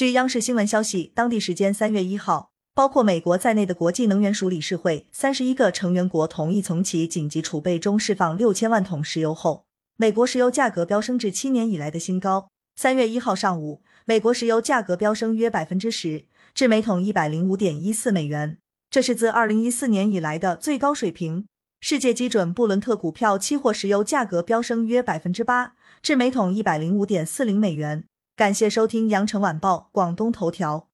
据央视新闻消息，当地时间三月一号，包括美国在内的国际能源署理事会三十一个成员国同意从其紧急储备中释放六千万桶石油后，美国石油价格飙升至七年以来的新高。三月一号上午，美国石油价格飙升约百分之十，至每桶一百零五点一四美元，这是自二零一四年以来的最高水平。世界基准布伦特股票期货石油价格飙升约百分之八，至每桶一百零五点四零美元。感谢收听羊城晚报广东头条。